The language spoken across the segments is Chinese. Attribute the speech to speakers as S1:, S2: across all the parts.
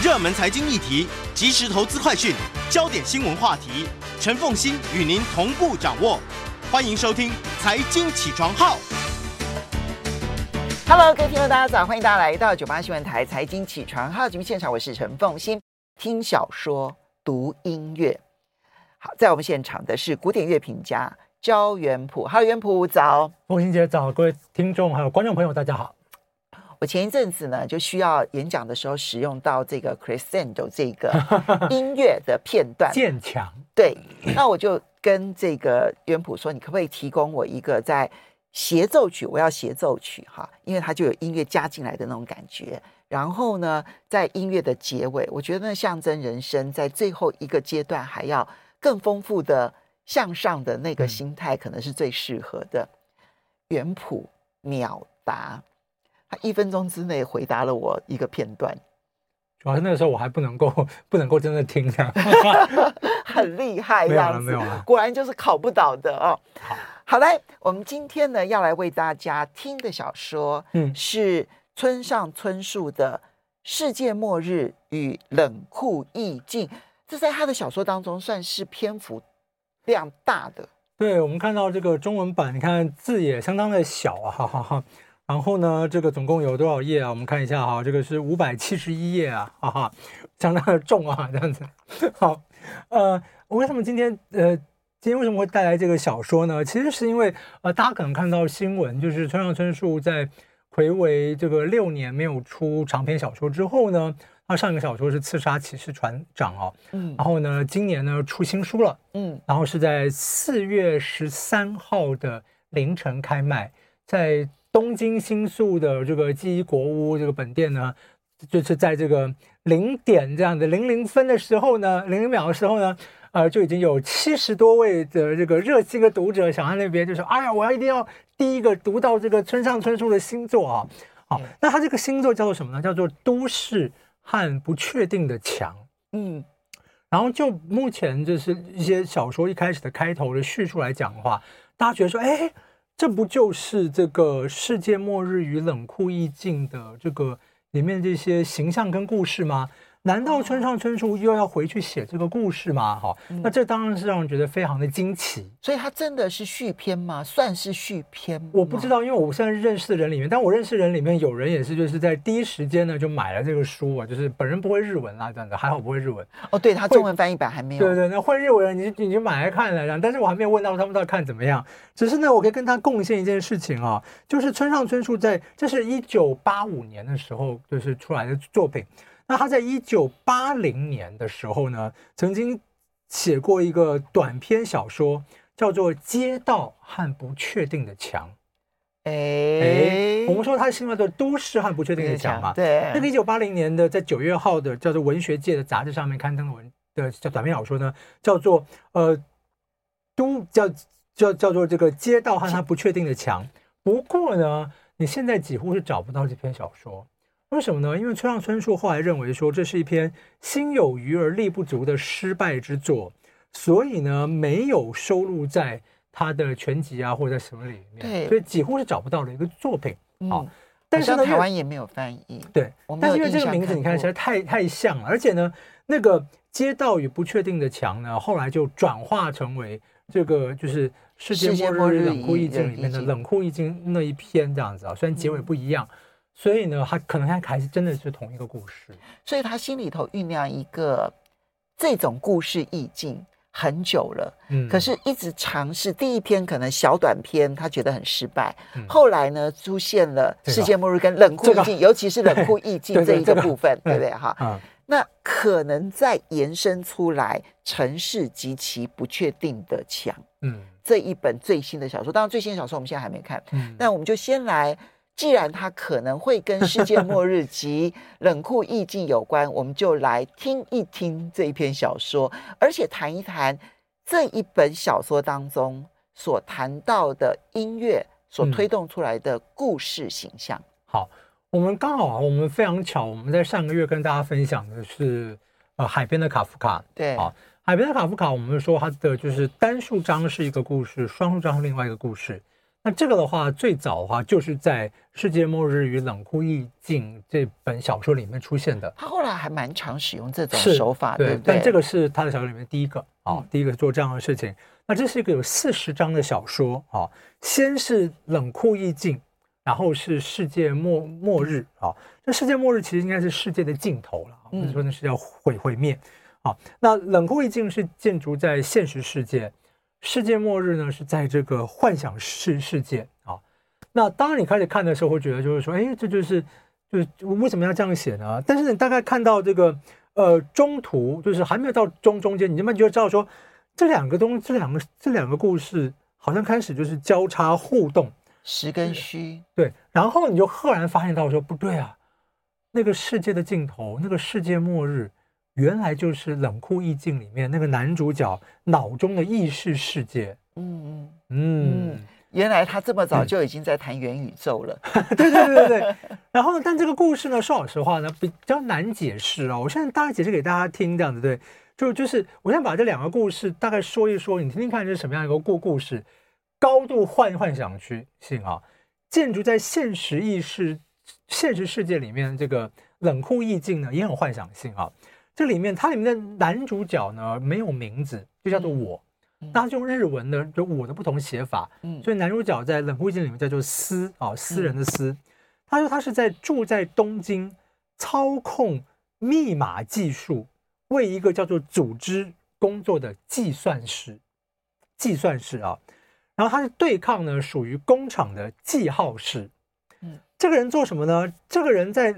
S1: 热门财经议题、即时投资快讯、焦点新闻话题，陈凤欣与您同步掌握。欢迎收听《财经起床号》。
S2: Hello，各位听众，大家早！欢迎大家来到九八新闻台《财经起床号》节目现场，我是陈凤欣。听小说、读音乐。好，在我们现场的是古典乐评家焦元溥。Hello，元溥早。
S3: 凤欣姐早，各位听众还有观众朋友，大家好。
S2: 我前一阵子呢，就需要演讲的时候使用到这个 crescendo 这个 音乐的片段，
S3: 渐强。
S2: 对，那我就跟这个元溥说，你可不可以提供我一个在协奏曲？我要协奏曲哈，因为它就有音乐加进来的那种感觉。然后呢，在音乐的结尾，我觉得那象征人生在最后一个阶段还要更丰富的向上的那个心态，可能是最适合的。元溥秒答。他一分钟之内回答了我一个片段，
S3: 主要是那个时候我还不能够不能够真的听这样，
S2: 很厉害，
S3: 没有了没有了，
S2: 果然就是考不倒的哦。
S3: 好，
S2: 好来，我们今天呢要来为大家听的小说，嗯，是村上春树的《世界末日与冷酷意境》，这在他的小说当中算是篇幅量大的。
S3: 对，我们看到这个中文版，你看字也相当的小啊，哈哈哈。然后呢，这个总共有多少页啊？我们看一下哈，这个是五百七十一页啊，哈哈，相当的重啊，这样子。好，呃，我为什么今天呃，今天为什么会带来这个小说呢？其实是因为呃，大家可能看到新闻，就是村上春树在魁违这个六年没有出长篇小说之后呢，他上一个小说是《刺杀骑士船长》哦，嗯，然后呢，今年呢出新书了，嗯，然后是在四月十三号的凌晨开卖，在。东京新宿的这个记忆国屋这个本店呢，就是在这个零点这样的零零分的时候呢，零零秒的时候呢，呃，就已经有七十多位的这个热心的读者想在那边就说：“哎呀，我要一定要第一个读到这个村上春树的新作啊！”好，那他这个新作叫做什么呢？叫做《都市和不确定的墙》。嗯，然后就目前就是一些小说一开始的开头的叙述来讲的话，大家觉得说：“哎。”这不就是这个世界末日与冷酷意境的这个里面这些形象跟故事吗？难道村上春树又要回去写这个故事吗？哈、嗯，那这当然是让人觉得非常的惊奇。
S2: 所以它真的是续篇吗？算是续篇吗？
S3: 我不知道，因为我现在认识的人里面，但我认识人里面有人也是就是在第一时间呢就买了这个书啊，就是本人不会日文啦，这样子还好不会日文。
S2: 哦，对，他中文翻译版还没有。
S3: 对对，那会日文你你就买来看了，但是我还没有问到他们到底看怎么样。只是呢，我可以跟他贡献一件事情啊，就是村上春树在这是一九八五年的时候就是出来的作品。那他在一九八零年的时候呢，曾经写过一个短篇小说，叫做《街道和不确定的墙》。哎哎，我们说他的新叫做《都市和不确定的墙》嘛。
S2: 对。
S3: 那个一九八零年的在九月号的叫做《文学界》的杂志上面刊登的文的叫短篇小说呢，叫做呃都叫叫叫做这个《街道和它不确定的墙》。不过呢，你现在几乎是找不到这篇小说。为什么呢？因为村上春树后来认为说，这是一篇心有余而力不足的失败之作，所以呢，没有收录在他的全集啊或者在什么里面，对，所以几乎是找不到的一个作品。好、嗯，
S2: 但是呢，台湾也没有翻译。
S3: 对，但是因为这个名字你看起来太太像了，而且呢，那个街道与不确定的墙呢，后来就转化成为这个就是世界末日冷酷意境里面的冷酷意境那一篇这样子啊，虽然结尾不一样。嗯所以呢，他可能他还是真的是同一个故事，
S2: 所以他心里头酝酿一个这种故事意境很久了，嗯，可是一直尝试。第一篇可能小短篇，他觉得很失败。嗯、后来呢，出现了世界末日跟冷酷意境，这个、尤其是冷酷意境 这一个部分，对不对？哈、嗯，那可能再延伸出来城市及其不确定的墙，嗯，这一本最新的小说，当然最新的小说我们现在还没看，嗯，那我们就先来。既然它可能会跟世界末日及 冷酷意境有关，我们就来听一听这一篇小说，而且谈一谈这一本小说当中所谈到的音乐所推动出来的故事形象。嗯、
S3: 好，我们刚好啊，我们非常巧，我们在上个月跟大家分享的是呃海边的卡夫卡。
S2: 对，
S3: 好，海边的卡夫卡，我们说它的就是单数章是一个故事，双数章是另外一个故事。那这个的话，最早的话就是在《世界末日与冷酷意境》这本小说里面出现的。
S2: 他后来还蛮常使用这种手法，
S3: 对，
S2: 对对，
S3: 但这个是他的小说里面第一个啊、哦，第一个做这样的事情。嗯、那这是一个有四十章的小说啊、哦，先是冷酷意境，然后是世界末末日啊。那、哦、世界末日其实应该是世界的尽头了，或者说那是叫毁毁灭啊。那冷酷意境是建筑在现实世界。世界末日呢，是在这个幻想世世界啊。那当然，你开始看的时候会觉得，就是说，哎，这就是就是为什么要这样写呢？但是你大概看到这个呃中途，就是还没有到中中间，你慢慢就会知道说，这两个东这两个这两个故事好像开始就是交叉互动，
S2: 实跟虚。
S3: 对，然后你就赫然发现到说，不对啊，那个世界的尽头，那个世界末日。原来就是冷酷意境里面那个男主角脑中的意识世界。嗯嗯
S2: 嗯，原来他这么早就已经在谈元宇宙了。
S3: 嗯、对对对对。然后呢，但这个故事呢，说老实话呢，比较难解释啊。我现在大概解释给大家听，这样子对，就就是我想把这两个故事大概说一说，你听听看这是什么样一个故故事。高度幻幻想区性啊，建筑在现实意识现实世界里面，这个冷酷意境呢也很幻想性啊。这里面，它里面的男主角呢没有名字，就叫做我。嗯、那他用日文的就我的不同写法，嗯，所以男主角在冷酷意境里面叫做私啊，私人的私。嗯、他说他是在住在东京，操控密码技术，为一个叫做组织工作的计算师，计算师啊。然后他是对抗呢属于工厂的记号师。嗯，这个人做什么呢？这个人在。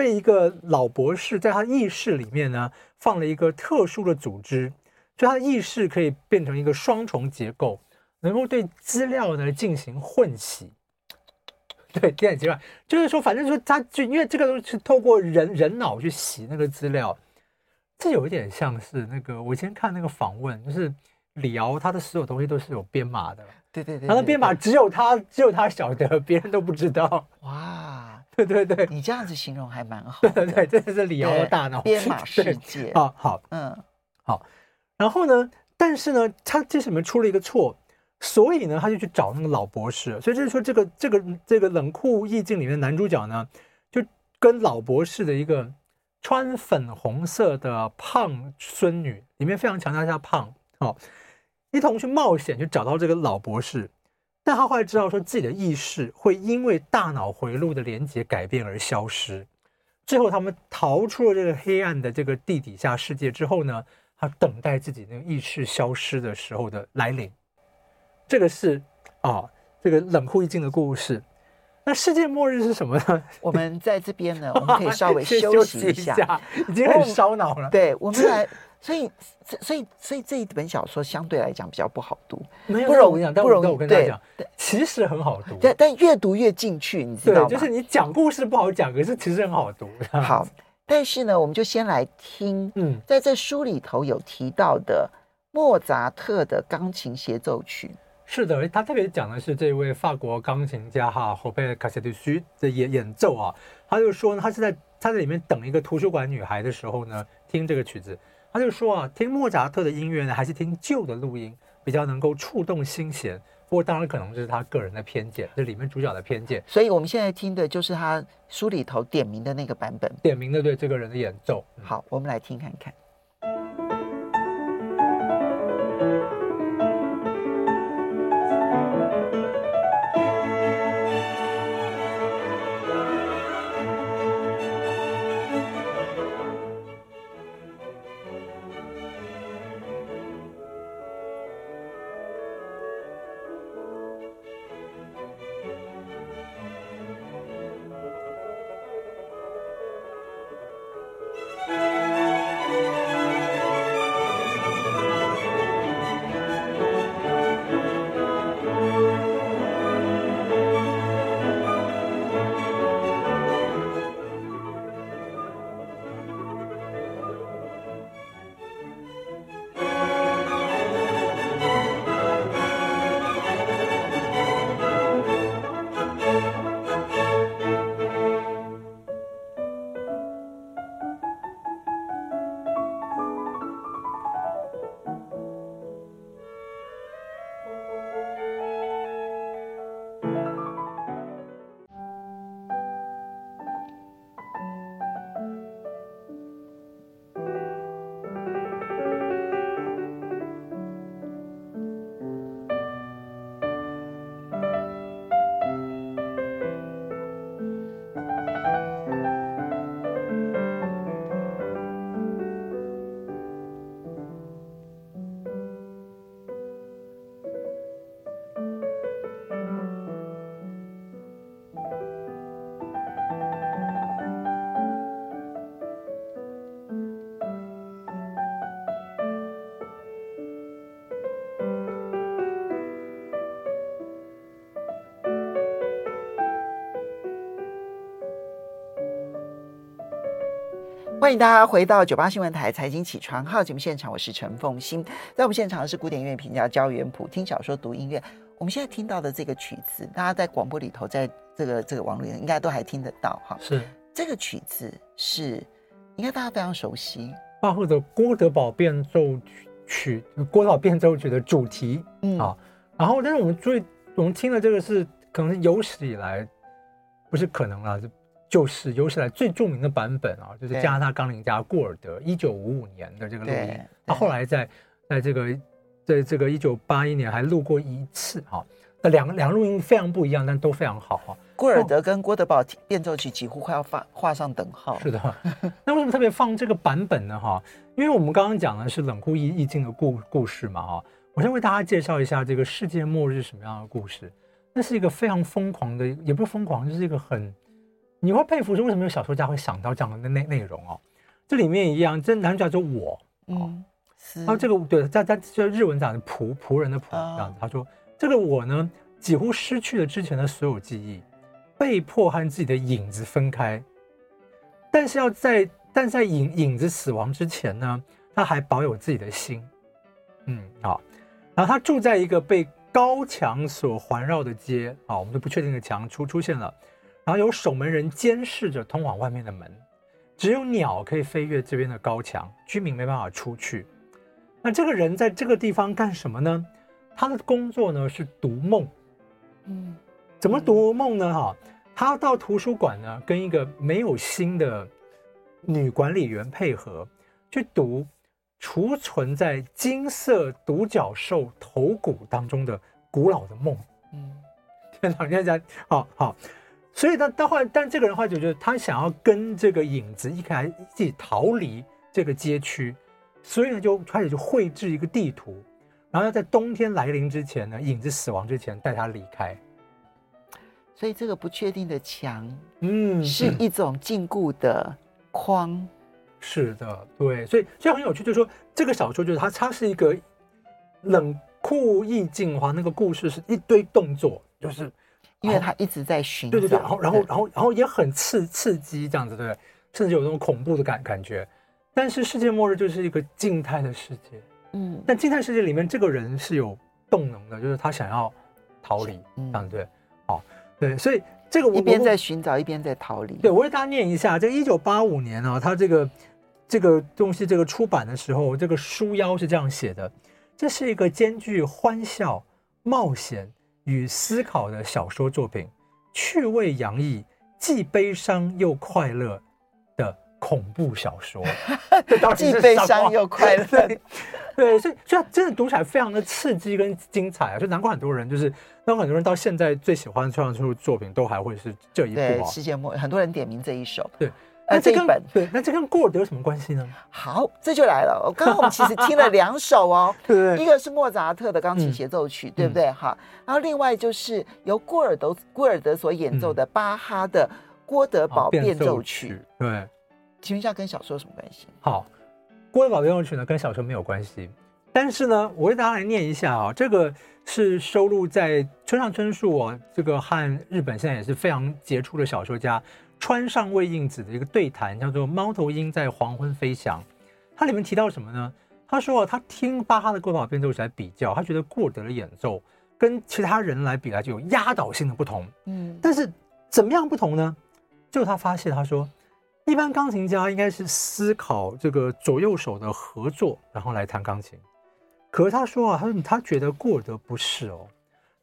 S3: 被一个老博士在他意识里面呢放了一个特殊的组织，就他的意识可以变成一个双重结构，能够对资料呢进行混洗。对，电子计算就是说，反正说他就因为这个都是透过人人脑去洗那个资料，这有一点像是那个我以前看那个访问，就是李敖他的所有东西都是有编码的，
S2: 对对对，
S3: 他的编码只有他只有他晓得，别人都不知道。哇。对对对，
S2: 你这样子形容还蛮好。
S3: 对 对对，这是李敖的大脑
S2: 编码世界。
S3: 好好，嗯，好。然后呢，但是呢，他这里面出了一个错，所以呢，他就去找那个老博士。所以就是说，这个这个这个冷酷意境里面的男主角呢，就跟老博士的一个穿粉红色的胖孙女，里面非常强调一下胖，哦，一同去冒险，去找到这个老博士。但他后来知道，说自己的意识会因为大脑回路的连接改变而消失。最后，他们逃出了这个黑暗的这个地底下世界之后呢，他等待自己那个意识消失的时候的来临。这个是啊，这个冷酷意境的故事。那世界末日是什么呢？
S2: 我们在这边呢，我们可以稍微 休息一下，
S3: 一下已经很烧脑了。
S2: 对，我们来。所以，所以，所以这一本小说相对来讲比较不好读，
S3: 没有
S2: 不容易讲，
S3: 不容易。我跟大家讲，其实很好读，
S2: 但但越读越进去，你知道吗？
S3: 就是你讲故事不好讲，可是其实很好读。
S2: 好，但是呢，我们就先来听，嗯，在这书里头有提到的莫扎特的钢琴协奏曲。
S3: 是的，他特别讲的是这位法国钢琴家哈，侯贝卡西杜斯的演演奏啊。他就说呢，他是在他在里面等一个图书馆女孩的时候呢，听这个曲子。他就说啊，听莫扎特的音乐呢，还是听旧的录音比较能够触动心弦。不过当然可能这是他个人的偏见，这里面主角的偏见。
S2: 所以我们现在听的就是他书里头点名的那个版本，
S3: 点名的对这个人的演奏。
S2: 好，我们来听看看。欢迎大家回到九八新闻台财经起床号节目现场，我是陈凤欣。在我们现场的是古典音乐评价焦元溥，听小说读音乐。我们现在听到的这个曲子，大家在广播里头，在这个这个网络里应该都还听得到哈。
S3: 是
S2: 这个曲子是应该大家非常熟悉，
S3: 巴赫的《郭德宝变奏曲》，郭德堡变奏曲的主题，嗯啊。然后，但是我们最我们听的这个是可能是有史以来不是可能了。就是有史以来最著名的版本啊，就是加拿大钢琴家顾尔德一九五五年的这个录音，他后来在在这个在这个一九八一年还录过一次哈。那两个两个录音非常不一样，但都非常好哈。
S2: 顾尔德跟郭德堡变奏曲几乎快要画画上等号。
S3: 是的，那为什么特别放这个版本呢？哈，因为我们刚刚讲的是冷酷意意境的故故事嘛哈。我先为大家介绍一下这个世界末日是什么样的故事。那是一个非常疯狂的，也不是疯狂，就是一个很。你会佩服说，为什么有小说家会想到这样的内内容哦？这里面一样，这男主角就我，嗯，然后这个对，在在就日文讲的仆仆人的仆这样子。他说这个我呢，几乎失去了之前的所有记忆，被迫和自己的影子分开，但是要在但在影影子死亡之前呢，他还保有自己的心，嗯，好，然后他住在一个被高墙所环绕的街，啊，我们就不确定的墙出出现了。然后有守门人监视着通往外面的门，只有鸟可以飞越这边的高墙，居民没办法出去。那这个人在这个地方干什么呢？他的工作呢是读梦。嗯，怎么读梦呢？哈，他到图书馆呢，跟一个没有心的女管理员配合，去读储存在金色独角兽头骨当中的古老的梦。嗯，天哪，现在好好。所以呢到后来，但这个人后来就觉得他想要跟这个影子一开始一起逃离这个街区，所以呢就开始就绘制一个地图，然后要在冬天来临之前呢，影子死亡之前带他离开。
S2: 所以这个不确定的墙，嗯，是一种禁锢的框。
S3: 是的，对，所以所以很有趣，就是说这个小说就是它它是一个冷酷意境的话，那个故事是一堆动作，就是。
S2: 因为他一直在寻找，
S3: 对对对，然后然后然后然后也很刺刺激这样子，对不对？甚至有那种恐怖的感感觉。但是世界末日就是一个静态的世界，嗯，但静态世界里面这个人是有动能的，就是他想要逃离，这样对，好，对，所以这个我
S2: 一边在寻找，一边在逃离。
S3: 对，我为大家念一下，这一九八五年啊，他这个这个东西这个出版的时候，这个书腰是这样写的：这是一个兼具欢笑、冒险。与思考的小说作品，趣味洋溢，既悲伤又快乐的恐怖小说。
S2: 既悲伤又快乐，
S3: 对，所以所以真的读起来非常的刺激跟精彩啊！就难怪很多人就是，难怪很多人到现在最喜欢创作出作品都还会是这一部啊。
S2: 世界末日，很多人点名这一首。
S3: 对。
S2: 那这本
S3: 对，那这跟郭尔德有什么关系呢？
S2: 好，这就来了。刚刚我们其实听了两首哦，对，一个是莫扎特的钢琴协奏曲，对不对？哈，然后另外就是由郭尔德郭尔德所演奏的巴哈的《郭德堡变奏曲》。
S3: 对，
S2: 请问一下，跟小说有什么关系？
S3: 好，《郭德堡变奏曲》呢，跟小说没有关系。但是呢，我为大家来念一下啊，这个是收录在村上春树啊，这个和日本现在也是非常杰出的小说家。川上未映子的一个对谈，叫做《猫头鹰在黄昏飞翔》。它里面提到什么呢？他说啊，他听巴哈的《郭德堡变奏曲》来比较，他觉得顾尔德的演奏跟其他人来比来就有压倒性的不同。嗯，但是怎么样不同呢？就他发现，他说，一般钢琴家应该是思考这个左右手的合作，然后来弹钢琴。可是他说啊，他说他觉得过得不是哦。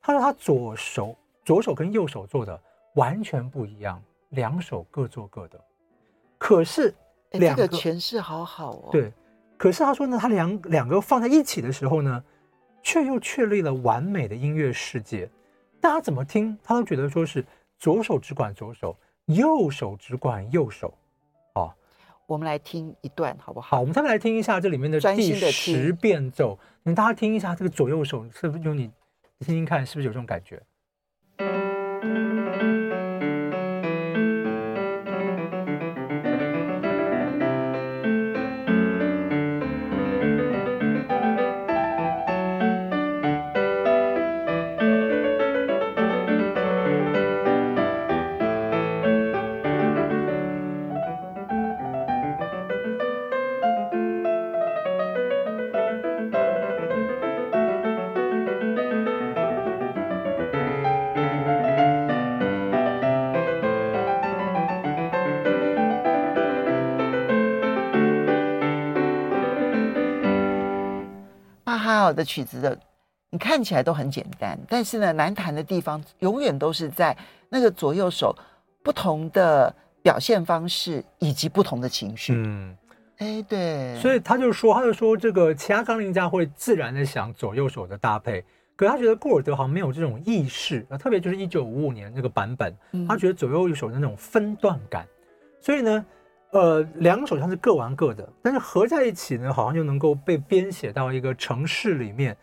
S3: 他说他左手左手跟右手做的完全不一样。两手各做各的，可是两个
S2: 诠释好好哦。
S3: 对，可是他说呢，他两两个放在一起的时候呢，却又确立了完美的音乐世界。大家怎么听，他都觉得说是左手只管左手，右手只管右手。哦，
S2: 我们来听一段好不好？
S3: 好，我们再来听一下这里面的第十变奏。你大家听一下这个左右手是不是用你听听看，是不是有这种感
S2: 觉？的曲子的，你看起来都很简单，但是呢，难弹的地方永远都是在那个左右手不同的表现方式以及不同的情绪。嗯，哎，对，
S3: 所以他就说，他就说，这个其他钢琴家会自然的想左右手的搭配，可是他觉得顾尔德好像没有这种意识啊，特别就是一九五五年那个版本，他觉得左右一手的那种分段感，所以呢。呃，两手像是各玩各的，但是合在一起呢，好像就能够被编写到一个城市里面。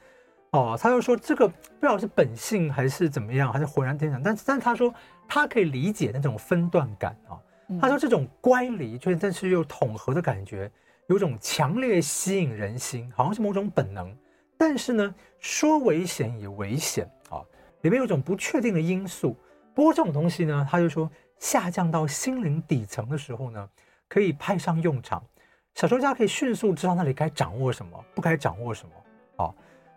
S3: 哦，他就说这个不知道是本性还是怎么样，还是浑然天成。但是，但是他说他可以理解那种分段感啊。他说这种乖离，就是但是又统合的感觉，有种强烈吸引人心，好像是某种本能。但是呢，说危险也危险啊，里面有种不确定的因素。不过这种东西呢，他就说下降到心灵底层的时候呢。可以派上用场，小说家可以迅速知道那里该掌握什么，不该掌握什么。哦，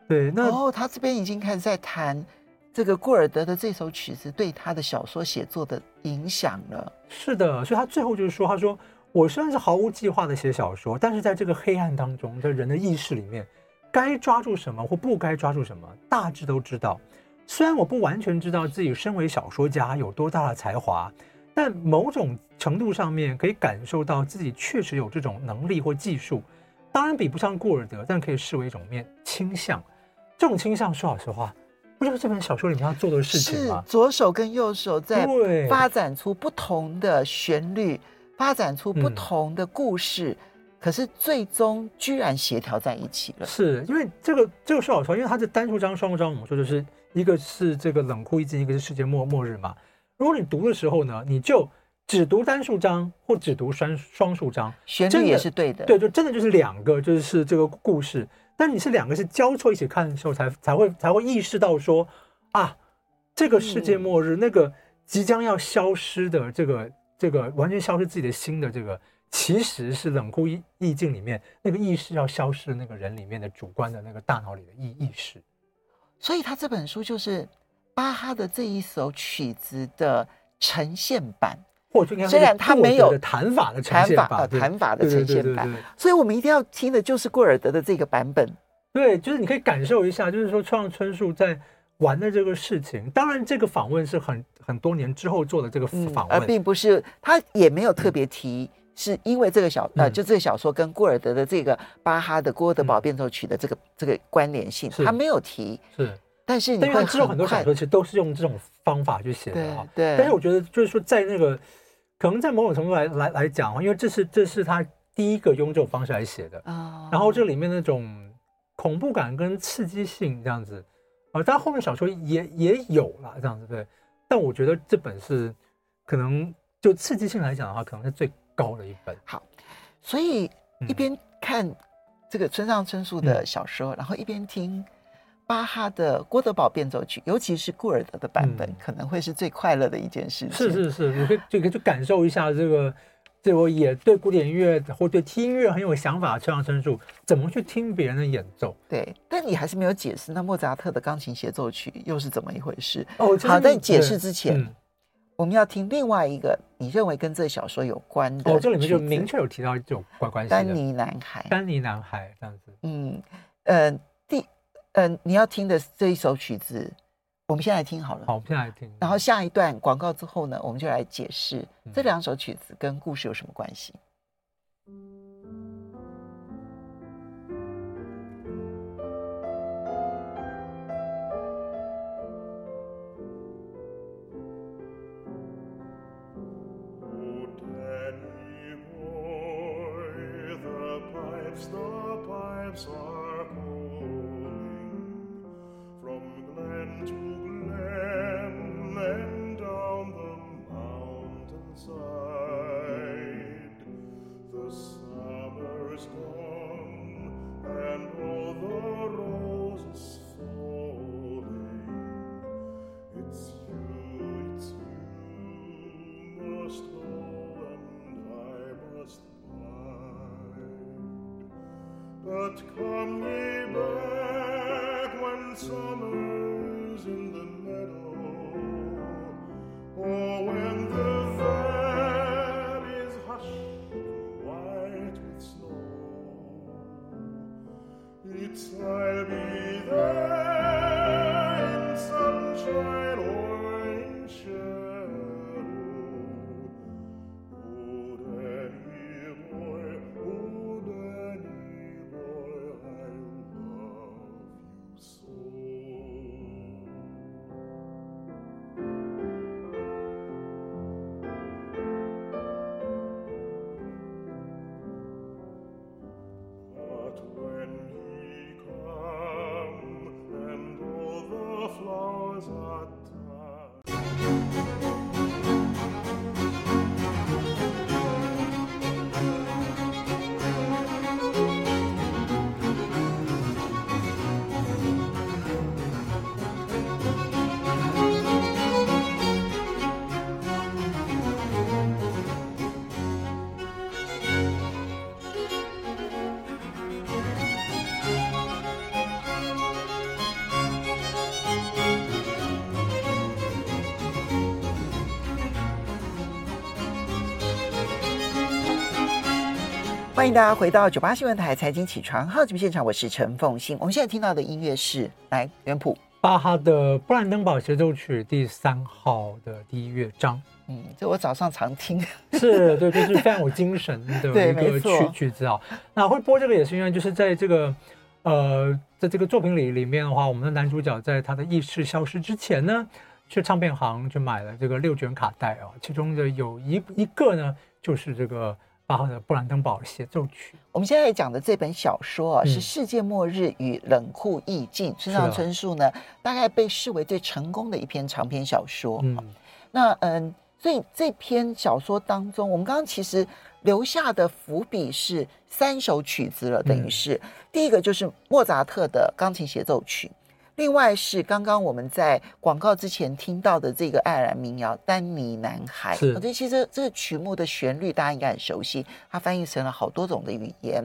S3: 对，那
S2: 哦，他这边已经开始在谈这个顾尔德的这首曲子对他的小说写作的影响了。
S3: 是的，所以他最后就是说，他说我虽然是毫无计划的写小说，但是在这个黑暗当中，在人的意识里面，该抓住什么或不该抓住什么，大致都知道。虽然我不完全知道自己身为小说家有多大的才华。但某种程度上面可以感受到自己确实有这种能力或技术，当然比不上顾尔德，但可以视为一种面倾向。这种倾向，说老实话，不就是这本小说里面要做的事情吗？
S2: 左手跟右手在发展出不同的旋律，发展出不同的故事，嗯、可是最终居然协调在一起了。
S3: 是因为这个这个说老实话，因为它是单数章、双数章，我们说就是一个是这个冷酷意境，一个是世界末末日嘛。如果你读的时候呢，你就只读单数章或只读双双数章，
S2: 旋律也是对的，
S3: 对，就真的就是两个，就是这个故事。但你是两个是交错一起看的时候才，才才会才会意识到说啊，这个世界末日，嗯、那个即将要消失的这个这个完全消失自己的心的这个，其实是冷酷意意境里面那个意识要消失的那个人里面的主观的那个大脑里的意意识。
S2: 所以他这本书就是。巴哈的这一首曲子的呈现版，
S3: 或者虽然他没有弹法的呈现版，
S2: 弹法的呈现版，所以我们一定要听的就是顾尔德的这个版本。
S3: 对，就是你可以感受一下，就是说村上春树在玩的这个事情。当然，这个访问是很很多年之后做的这个访问，
S2: 而并不是他也没有特别提，是因为这个小呃，就这个小说跟顾尔德的这个巴哈的《郭德堡变奏曲》的这个这个关联性，他没有提。
S3: 是。
S2: 但是，
S3: 因为之后很多小说其实都是用这种方法去写的哈。
S2: 对。
S3: 但是我觉得，就是说，在那个可能在某种程度来来来讲，因为这是这是他第一个用这种方式来写的啊。然后这里面那种恐怖感跟刺激性这样子，啊，当然后面小说也也有了这样子对。但我觉得这本是可能就刺激性来讲的话，可能是最高的一本。
S2: 好，所以一边看这个村上春树的小说，然后一边听。巴哈的《郭德堡变奏曲》，尤其是顾尔德的版本，嗯、可能会是最快乐的一件事情。
S3: 是是是，你可以就可以去感受一下这个，这我也对古典音乐或对听音乐很有想法。村上春树怎么去听别人的演奏？
S2: 对，但你还是没有解释那莫扎特的钢琴协奏曲又是怎么一回事？哦，好，在解释之前，嗯、我们要听另外一个你认为跟这小说有关的。
S3: 哦，这里面就明确有提到这种关关系。
S2: 丹尼男孩，
S3: 丹尼男孩这样子。
S2: 嗯，呃。你要听的这一首曲子我们先来听好了。
S3: 好我们先来听。
S2: 然后下一段广告之后呢我们就来解释这两首曲子跟故事有什么关系。欢迎大家回到九八新闻台财经起床号节目现场，我是陈凤欣。我们现在听到的音乐是来原谱
S3: 巴哈的布兰登堡协奏曲第三号的第一乐章。
S2: 嗯，这我早上常听，
S3: 是对，就是非常有精神的 一个曲曲子啊。那会播这个也是因为就是在这个呃，在这个作品里里面的话，我们的男主角在他的意识消失之前呢，去唱片行去买了这个六卷卡带啊，其中的有一一个呢就是这个。巴赫的《布兰登堡协奏曲》，
S2: 我们现在讲的这本小说啊，是《世界末日与冷酷意境》，村上春树呢，大概被视为最成功的一篇长篇小说。嗯，那嗯，所以这篇小说当中，我们刚刚其实留下的伏笔是三首曲子了，等于是。第一个就是莫扎特的钢琴协奏曲。另外是刚刚我们在广告之前听到的这个爱尔兰民谣《丹尼男孩》，我觉得其实这个曲目的旋律大家应该很熟悉，它翻译成了好多种的语言。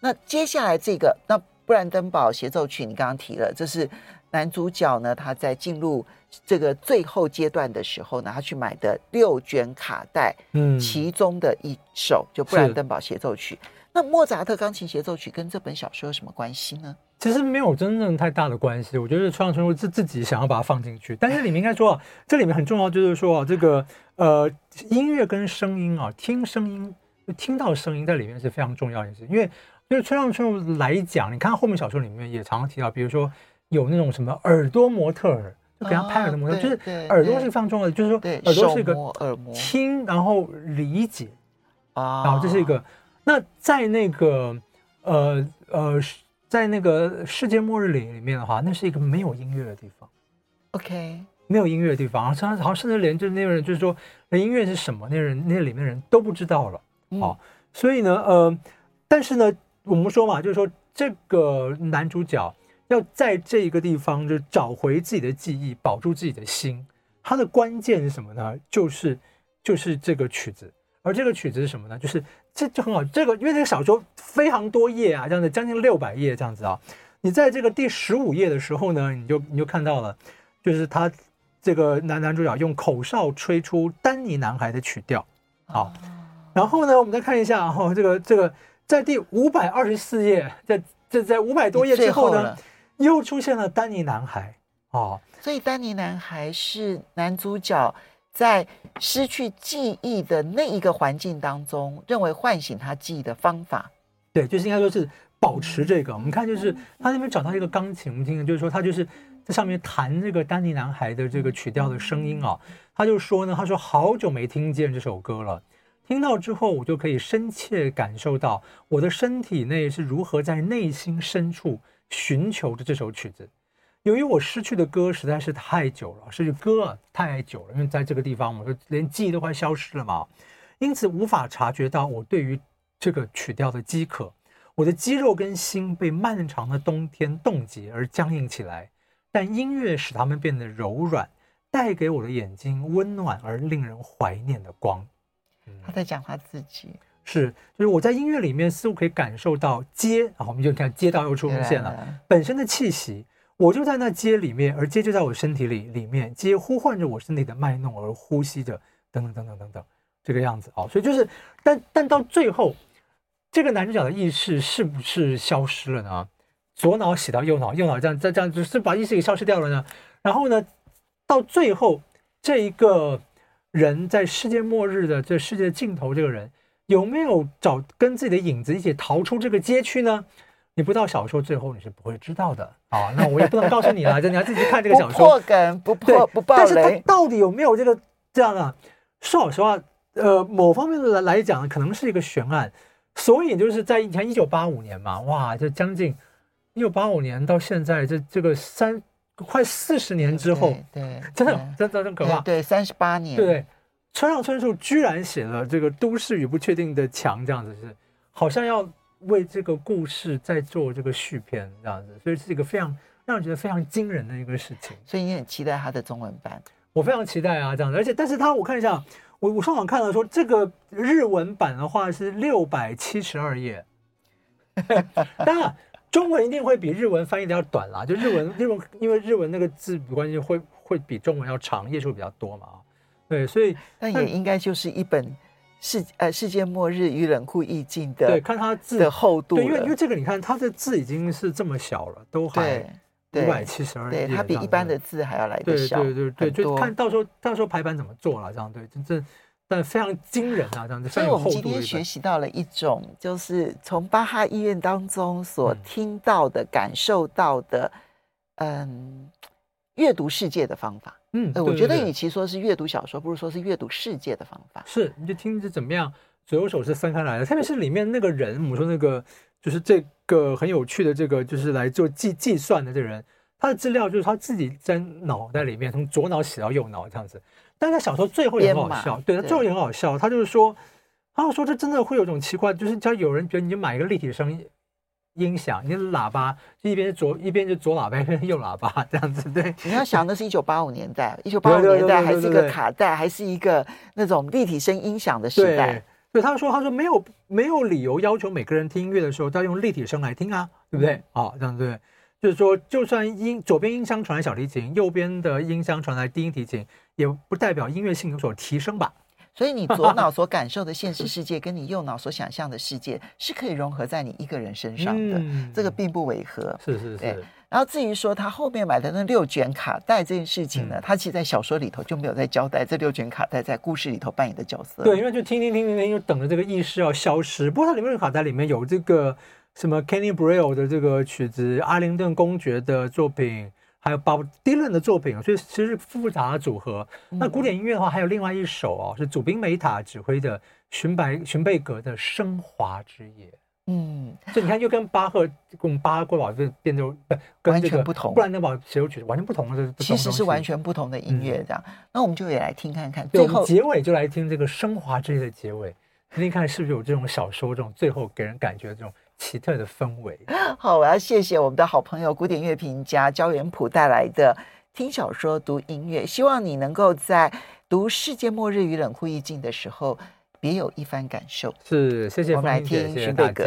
S2: 那接下来这个那布兰登堡协奏曲，你刚刚提了，这是男主角呢他在进入这个最后阶段的时候呢，他去买的六卷卡带，嗯，其中的一首就布兰登堡协奏曲。那莫扎特钢琴协奏曲跟这本小说有什么关系呢？
S3: 其实没有真正太大的关系，我觉得村上春树自自己想要把它放进去，但是里面应该说啊，这里面很重要，就是说啊，这个呃音乐跟声音啊，听声音，听到声音在里面是非常重要的事，因为就是村上春树来讲，你看后面小说里面也常常提到，比如说有那种什么耳朵模特儿，就给他拍耳朵模特儿，就是耳朵是非常重要的，就是说耳朵是一个听，然后理解啊，然后这是一个。那在那个呃呃，在那个世界末日里里面的话，那是一个没有音乐的地方。
S2: OK，
S3: 没有音乐的地方，好像甚至连就是那个人，就是说那音乐是什么，那人那里面的人都不知道了。好，所以呢，呃，但是呢，我们说嘛，就是说这个男主角要在这一个地方就找回自己的记忆，保住自己的心，他的关键是什么呢？就是就是这个曲子。而这个曲子是什么呢？就是这就很好，这个因为这个小说非常多页啊，这样子将近六百页这样子啊。你在这个第十五页的时候呢，你就你就看到了，就是他这个男男主角用口哨吹出丹尼男孩的曲调。好，然后呢，我们再看一下，哈，这个这个在第五百二十四页，在在在五百多页之后呢，又出现了丹尼男孩。哦，
S2: 所以丹尼男孩是男主角。在失去记忆的那一个环境当中，认为唤醒他记忆的方法，
S3: 对，就是应该说是保持这个。我们看，就是他那边找到一个钢琴，我们听的就是说他就是在上面弹这个丹尼男孩的这个曲调的声音啊。他就说呢，他说好久没听见这首歌了，听到之后我就可以深切感受到我的身体内是如何在内心深处寻求着这首曲子。由于我失去的歌实在是太久了，失去歌太久了，因为在这个地方，我就连记忆都快消失了嘛，因此无法察觉到我对于这个曲调的饥渴。我的肌肉跟心被漫长的冬天冻结而僵硬起来，但音乐使它们变得柔软，带给我的眼睛温暖而令人怀念的光。
S2: 他在讲他自己，
S3: 是，就是我在音乐里面似乎可以感受到街，然后我们就看街道又出现了，本身的气息。我就在那街里面，而街就在我身体里里面，街呼唤着我身体的脉动而呼吸着，等等等等等等，这个样子啊，所以就是，但但到最后，这个男主角的意识是不是消失了呢？左脑洗到右脑，右脑这样这这样，就是把意识给消失掉了呢？然后呢，到最后这一个人在世界末日的这世界尽头，这个人有没有找跟自己的影子一起逃出这个街区呢？你不到小说最后你是不会知道的啊。那我也不能告诉你了，就你要自己看这个小说。
S2: 不破梗，不破不爆雷。
S3: 但是它到底有没有这个这样的？说老实话，呃，某方面的来来讲，可能是一个悬案。所以就是在你看一九八五年嘛，哇，就将近一九八五年到现在这这个三快四十年之后，
S2: 对，对
S3: 真的真的真可怕，
S2: 对，三十八年，
S3: 对，村上春树居然写了这个《都市与不确定的墙》这样子，是好像要为这个故事在做这个续篇这样子，所以是一个非常让人觉得非常惊人的一个事情。
S2: 所以你很期待他的中文版？
S3: 我非常期待啊，这样子，而且但是他我看一下。我我上网看了说，这个日文版的话是六百七十二页，当然中文一定会比日文翻译的要短啦。就日文日文，因为日文那个字的关系会会比中文要长，页数比较多嘛。对，所以
S2: 那也应该就是一本世呃世界末日与冷酷意境的。
S3: 对，看它字
S2: 的厚度。
S3: 对，因为因为这个你看它的字已经是这么小了，都还五百七十二，
S2: 对，它比一般的字还要来得小。
S3: 对对对对，就看到时候到时候排版怎么做了，这样对，真正。但非常惊人啊，这样子。
S2: 所以我们今天学习到了一种，就是从巴哈医院当中所听到的、嗯、感受到的，嗯，阅读世界的方法。嗯，我觉得与其说是阅读小说，不如说是阅读世界的方法。
S3: 是，你就听着怎么样？左右手是分开来的，特别是里面那个人，我们说那个就是这个很有趣的这个，就是来做计计算的这个人，他的资料就是他自己在脑袋里面从左脑写到右脑这样子。但他小说最后也很好笑，对，他最后也很好笑。他就是说，他就说这真的会有种奇怪，就是叫有人，觉得你就买一个立体声音响，你的喇叭就一边是左一边是左喇叭，一边右喇叭这样子。对，
S2: 你要想那是一九八五年代，一九八五年代还是一个卡带，还是一个那种立体声音响的时代。
S3: 对，他说他说没有没有理由要求每个人听音乐的时候都要用立体声来听啊，对不对？啊，这样对。就是说，就算音左边音箱传来小提琴，右边的音箱传来低音提琴，也不代表音乐性有所提升吧？
S2: 所以你左脑所感受的现实世界，跟你右脑所想象的世界是可以融合在你一个人身上的，嗯、这个并不违和。
S3: 是是是。
S2: 然后至于说他后面买的那六卷卡带这件事情呢，嗯、他其实在小说里头就没有在交代这六卷卡带在故事里头扮演的角色。
S3: 对，因为就听听听听听，就等着这个意识要消失。不过它里面的卡带里面有这个。什么 Kenny Burrell 的这个曲子，阿灵顿公爵的作品，还有 Bob Dylan 的作品，所以其实是复杂的组合。嗯、那古典音乐的话，还有另外一首哦，是祖宾梅塔指挥的荀白荀贝格的《升华之夜》。嗯，所以你看，又跟巴赫跟巴哈过宝这变奏不
S2: 完全不同，
S3: 布兰登堡协奏曲完全不同的。
S2: 其实是完全不同的音乐，这样。嗯、那我们就也来听看看，
S3: 最后结尾就来听这个《升华之夜》的结尾，听听看是不是有这种小说这种最后给人感觉的这种。奇特的氛围。
S2: 好，我要谢谢我们的好朋友古典乐评家焦元溥带来的听小说读音乐，希望你能够在读《世界末日与冷酷意境》的时候别有一番感受。
S3: 是，谢谢，
S2: 我们来听徐贝格。